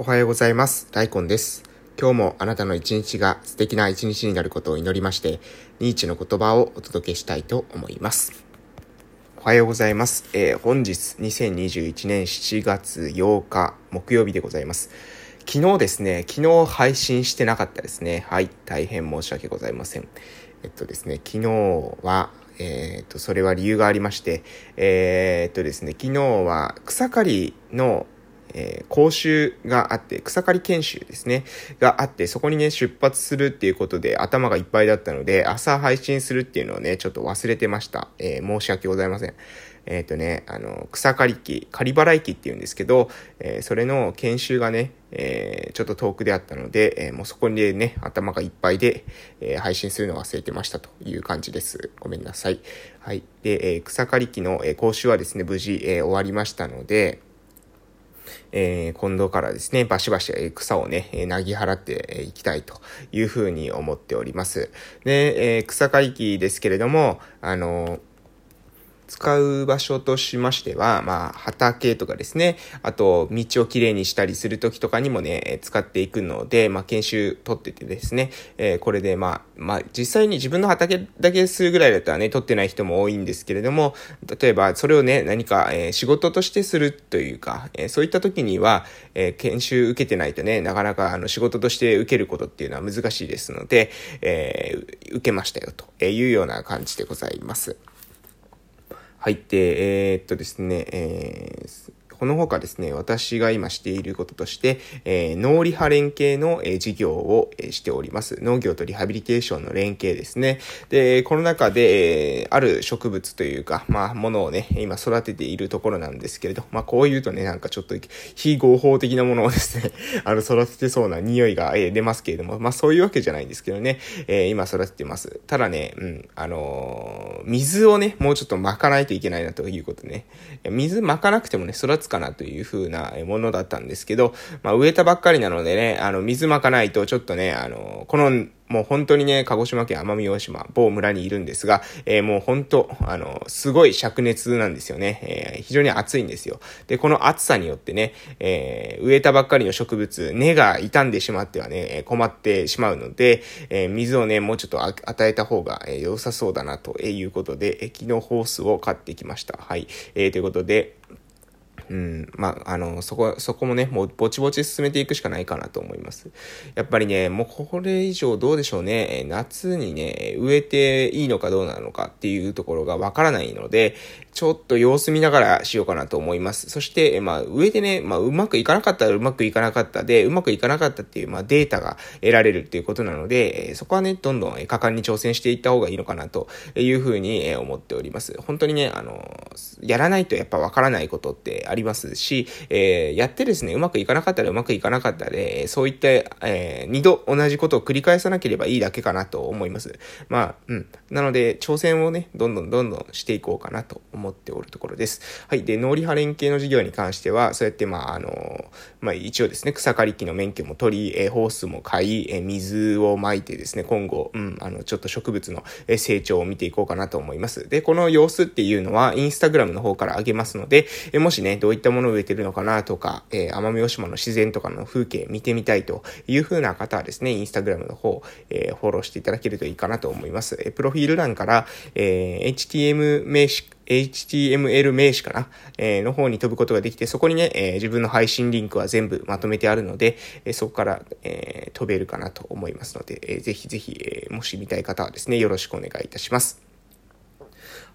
おはようございます。大根です。今日もあなたの一日が素敵な一日になることを祈りまして、ニーチの言葉をお届けしたいと思います。おはようございます。えー、本日2021年7月8日木曜日でございます。昨日ですね、昨日配信してなかったですね。はい、大変申し訳ございません。えっとですね、昨日は、えー、っと、それは理由がありまして、えー、っとですね、昨日は草刈りのえー、講習があって、草刈り研修ですね、があって、そこにね、出発するっていうことで頭がいっぱいだったので、朝配信するっていうのをね、ちょっと忘れてました。えー、申し訳ございません。えっ、ー、とね、あの、草刈り機、刈り払い機っていうんですけど、え、それの研修がね、え、ちょっと遠くであったので、え、もうそこにね、頭がいっぱいで、え、配信するのを忘れてましたという感じです。ごめんなさい。はい。で、えー、草刈り機の、え、講習はですね、無事、え、終わりましたので、えー、今度からですね、バシバシ草をね、なぎ払っていきたいというふうに思っております。で、えー、草刈り機ですけれども、あの使う場所としましては、まあ、畑とかですね、あと、道をきれいにしたりするときとかにもね、使っていくので、まあ、研修取っててですね、えー、これで、まあ、まあ、実際に自分の畑だけするぐらいだったらね、取ってない人も多いんですけれども、例えば、それをね、何か、えー、仕事としてするというか、えー、そういった時には、え研修受けてないとね、なかなか、あの、仕事として受けることっていうのは難しいですので、え受けましたよ、というような感じでございます。入って、えー、っとですね、えー、この他ですね、私が今していることとして、えー、農リハ連携の、えー、事業を、えー、しております。農業とリハビリテーションの連携ですね。で、この中で、えー、ある植物というか、まあ、ものをね、今育てているところなんですけれど、まあ、こう言うとね、なんかちょっと非合法的なものをですね、あの、育ててそうな匂いが、えー、出ますけれども、まあ、そういうわけじゃないんですけどね、えー、今育ててます。ただね、うん、あのー、水をね、もうちょっと巻かないといけないなということね。水巻かなくてもね、育つかなという風なものだったんですけど、まあ、植えたばっかりなのでね、あの、水まかないとちょっとね、あの、この、もう本当にね、鹿児島県奄美大島、某村にいるんですが、えー、もう本当、あの、すごい灼熱なんですよね。えー、非常に暑いんですよ。で、この暑さによってね、えー、植えたばっかりの植物、根が傷んでしまってはね、困ってしまうので、え、水をね、もうちょっと与えた方が、え良さそうだな、ということで、え昨日ホースを買ってきました。はい。えー、ということで、うん、まあ、あの、そこ、そこもね、もうぼちぼち進めていくしかないかなと思います。やっぱりね、もうこれ以上どうでしょうね、夏にね、植えていいのかどうなのかっていうところがわからないので、ちょっと様子見ながらしようかなと思います。そして、まあ、上でね、まあ、うまくいかなかったらうまくいかなかったで、うまくいかなかったっていう、まあ、データが得られるっていうことなので、そこはね、どんどん果敢に挑戦していった方がいいのかなというふうに思っております。本当にね、あの、やらないとやっぱわからないことってありますし、えー、やってですね、うまくいかなかったらうまくいかなかったで、そういった、えー、二度同じことを繰り返さなければいいだけかなと思います。まあ、うん。なので、挑戦をね、どんどんどんどんしていこうかなと思います思っておるところです。はい。で、農リハ連携の事業に関しては、そうやって、まあ、あの、まあ、一応ですね、草刈り機の免許も取り、えホースも買い、え水をまいてですね、今後、うん、あの、ちょっと植物の成長を見ていこうかなと思います。で、この様子っていうのは、インスタグラムの方から上げますので、えもしね、どういったものを植えてるのかなとか、えー、奄美大島の自然とかの風景見てみたいという風な方はですね、インスタグラムの方、えー、フォローしていただけるといいかなと思います。えプロフィール欄から、えー、HTM 名詞 HTML 名詞かな、えー、の方に飛ぶことができて、そこにね、えー、自分の配信リンクは全部まとめてあるので、え、そこから、えー、飛べるかなと思いますので、えー、ぜひぜひ、え、もし見たい方はですね、よろしくお願いいたします。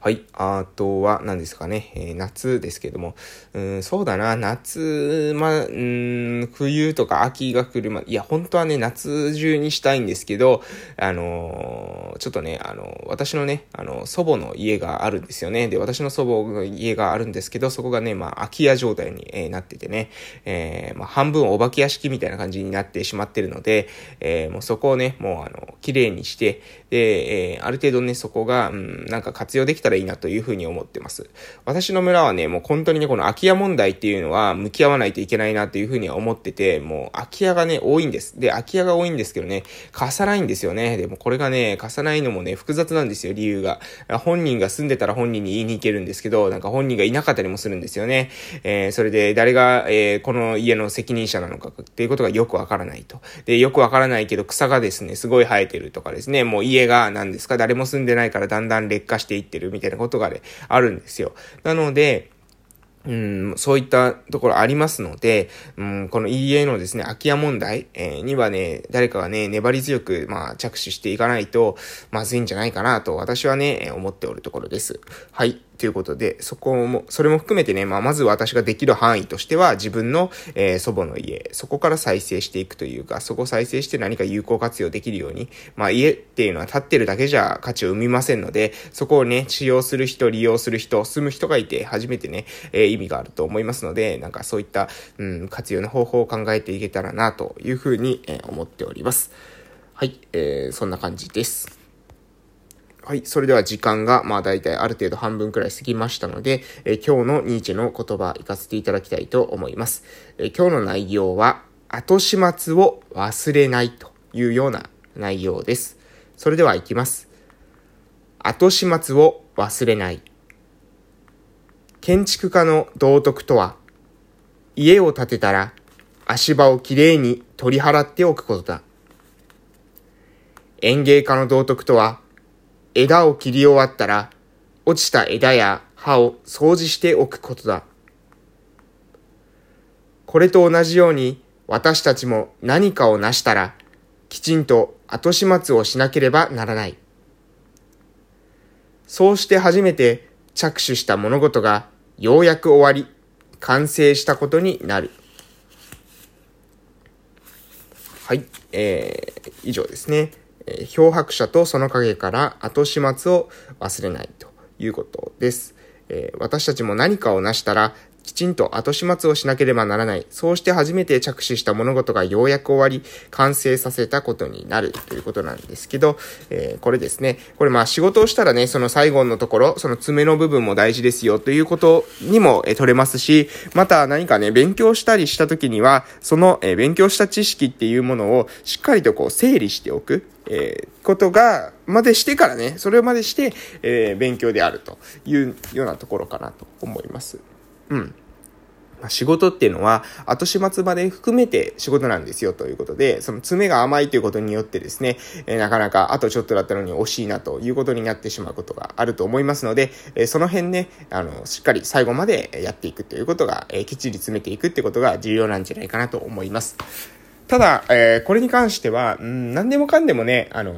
はい。あとは、何ですかね。えー、夏ですけども。うん、そうだな。夏、ま、うん、冬とか秋が来るま、いや、本当はね、夏中にしたいんですけど、あのー、ちょっとね、あのー、私のね、あの、祖母の家があるんですよね。で、私の祖母の家があるんですけど、そこがね、まあ、空き家状態に、え、なっててね、え、まあ、半分お化け屋敷みたいな感じになってしまってるので、え、もうそこをね、もう、あの、綺麗にして、で、え、ある程度ね、そこが、うん、なんか活用できたららいいなというふうに思ってます。私の村はね、もう本当にね、この空き家問題っていうのは向き合わないといけないなというふうには思ってて、もう空き家がね、多いんです。で、空き家が多いんですけどね、貸さないんですよね。でもこれがね、貸さないのもね、複雑なんですよ、理由が。本人が住んでたら本人に言いに行けるんですけど、なんか本人がいなかったりもするんですよね。えー、それで誰が、えー、この家の責任者なのかっていうことがよくわからないと。で、よくわからないけど草がですね、すごい生えてるとかですね、もう家が何ですか、誰も住んでないからだんだん劣化していってるみたいなたいなことがね、あるんですよ。なので、うん、そういったところありますので、うん、この EA のですね、空き家問題、え、にはね、誰かがね、粘り強く、まあ、着手していかないと、まずいんじゃないかなと、私はね、思っておるところです。はい。ということで、そこも、それも含めてね、まあ、まず私ができる範囲としては、自分の、えー、祖母の家、そこから再生していくというか、そこ再生して何か有効活用できるように、まあ、家っていうのは建ってるだけじゃ価値を生みませんので、そこをね、使用する人、利用する人、住む人がいて、初めてね、えー、意味があると思いますので、なんかそういった、うん、活用の方法を考えていけたらな、というふうに、えー、思っております。はい、えー、そんな感じです。はい。それでは時間が、まあ大体ある程度半分くらい過ぎましたので、えー、今日のニーチェの言葉、行かせていただきたいと思います。えー、今日の内容は、後始末を忘れないというような内容です。それでは行きます。後始末を忘れない。建築家の道徳とは、家を建てたら足場をきれいに取り払っておくことだ。園芸家の道徳とは、枝を切り終わったら、落ちた枝や葉を掃除しておくことだ。これと同じように、私たちも何かを成したら、きちんと後始末をしなければならない。そうして初めて着手した物事がようやく終わり、完成したことになる。はい、えー、以上ですね。え、漂白者とその影から後始末を忘れないということです。え、私たちも何かを成したら、きちんと後始末をしなければならない。そうして初めて着手した物事がようやく終わり、完成させたことになるということなんですけど、えー、これですね。これまあ仕事をしたらね、その最後のところ、その爪の部分も大事ですよということにも、えー、取れますし、また何かね、勉強したりした時には、その、えー、勉強した知識っていうものをしっかりとこう整理しておく。えー、ことが、までしてからね、それまでして、えー、勉強であるというようなところかなと思います。うん。仕事っていうのは、後始末まで含めて仕事なんですよということで、その爪が甘いということによってですね、え、なかなかあとちょっとだったのに惜しいなということになってしまうことがあると思いますので、え、その辺ね、あの、しっかり最後までやっていくということが、え、きっちり詰めていくってことが重要なんじゃないかなと思います。ただ、えー、これに関しては、うん、何でもかんでもね、あの、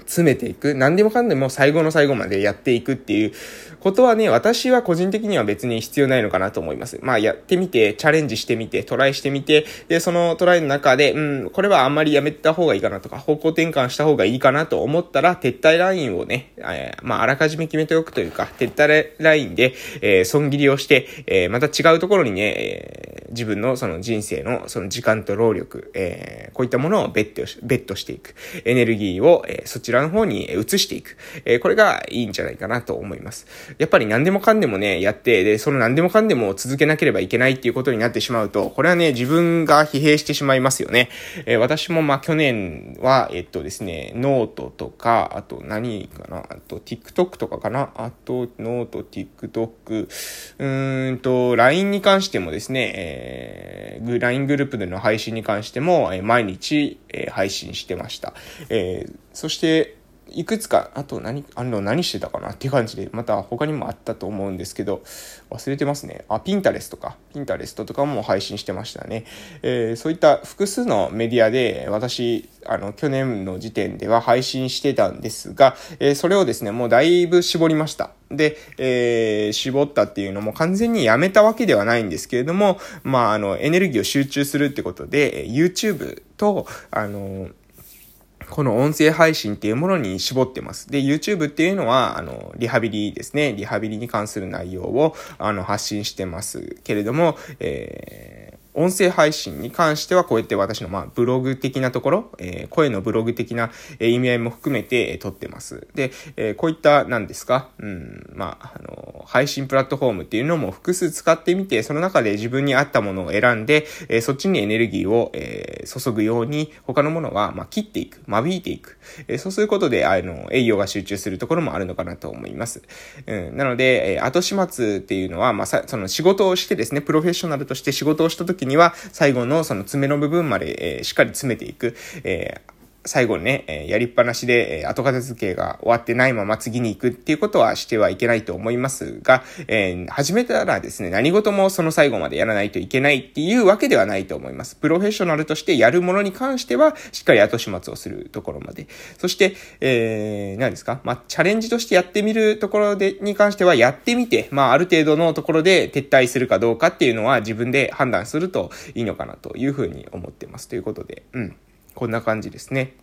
詰めていく。何でもかんでも最後の最後までやっていくっていうことはね、私は個人的には別に必要ないのかなと思います。まあやってみて、チャレンジしてみて、トライしてみて、で、そのトライの中で、うん、これはあんまりやめた方がいいかなとか、方向転換した方がいいかなと思ったら、撤退ラインをね、えー、まああらかじめ決めておくというか、撤退ラインで、えー、損切りをして、えー、また違うところにね、えー、自分のその人生のその時間と労力、えー、こういったものをベットベットしていく。エネルギーを、えー、そちらの方に移していく。え、これがいいんじゃないかなと思います。やっぱり何でもかんでもね、やって、で、その何でもかんでも続けなければいけないっていうことになってしまうと、これはね、自分が疲弊してしまいますよね。え、私もま去年は、えっとですね、ノートとか、あと何かな、あと TikTok とかかな、あと note、TikTok、うーんと、LINE に関してもですね、えー、LINE グループでの配信に関しても、え、毎日、えー、配信してました。えー、そして、いくつか、あと何、あの、何してたかなっていう感じで、また他にもあったと思うんですけど、忘れてますね。あ、 Pinteres とか、 Pinterest とかも配信してましたね。えー、そういった複数のメディアで、私、あの、去年の時点では配信してたんですが、えー、それをですね、もうだいぶ絞りました。で、えー、絞ったっていうのも完全にやめたわけではないんですけれども、まあ、あの、エネルギーを集中するってことで、YouTube と、あの、この音声配信っていうものに絞ってます。で、YouTube っていうのは、あの、リハビリですね。リハビリに関する内容を、あの、発信してますけれども、えー音声配信に関してはこうやって私のまあブログ的なところ、えー、声のブログ的な意味合いも含めて、撮ってます。で、えー、こういった何ですか、うん、まあ、あの、配信プラットフォームっていうのも複数使ってみて、その中で自分に合ったものを選んで、えー、そっちにエネルギーを、え、注ぐように、他のものは、ま、切っていく、間引いていく。え、そうすることで、あの、栄養が集中するところもあるのかなと思います。うん、なので、え、後始末っていうのは、まあ、その仕事をしてですね、プロフェッショナルとして仕事をした時には、最後のその爪の部分まで、えー、しっかり詰めていく。えー最後にね、えやりっぱなしで、え後片付けが終わってないまま次に行くっていうことはしてはいけないと思いますが、えー、始めたらですね、何事もその最後までやらないといけないっていうわけではないと思います。プロフェッショナルとしてやるものに関しては、しっかり後始末をするところまで。そして、えー、何ですか？まあ、チャレンジとしてやってみるところで、に関してはやってみて、まあ、ある程度のところで撤退するかどうかっていうのは自分で判断するといいのかなというふうに思ってます。ということで、うん。こんな感じですね。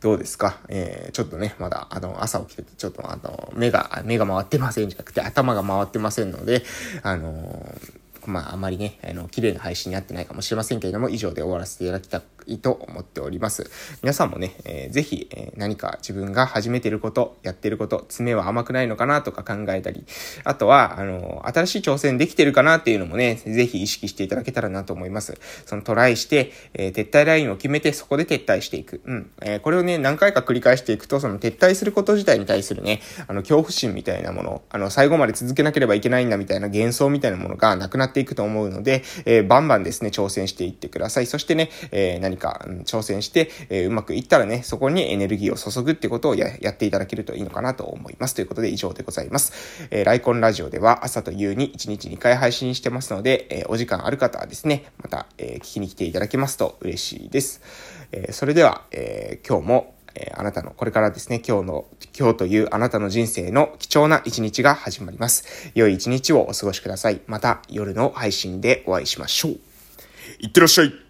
どうですか？えー、ちょっとね、まだ、あの、朝起きてて、ちょっとあの、目が、目が回ってませんじゃなくて、頭が回ってませんので、あのーまあ、あまりね、あの、綺麗な配信になってないかもしれませんけれども、以上で終わらせていただきたいと思っております。皆さんもね、えー、ぜひ、え、何か自分が始めてること、やってること、爪は甘くないのかなとか考えたり、あとは、あの、新しい挑戦できてるかなっていうのもね、ぜひ意識していただけたらなと思います。そのトライして、えー、撤退ラインを決めて、そこで撤退していく。うん。えー、これをね、何回か繰り返していくと、その撤退すること自体に対するね、あの、恐怖心みたいなもの、あの、最後まで続けなければいけないんだみたいな幻想みたいなものがなくなっていくと思うので、えー、バンバンですね、挑戦していってください。そしてね、え、何か、うん、挑戦して、えー、うまくいったらね、そこにエネルギーを注ぐってことをややっていただけるといいのかなと思います。ということで以上でございます。えー、ライコンラジオでは朝と夕に1日2回配信してますので、えー、お時間ある方はですね、また、え、聞きに来ていただけますと嬉しいです。え、それでは、え、今日もえあなたの、これからですね、今日の、今日というあなたの人生の貴重な一日が始まります。良い一日をお過ごしください。また夜の配信でお会いしましょう。いってらっしゃい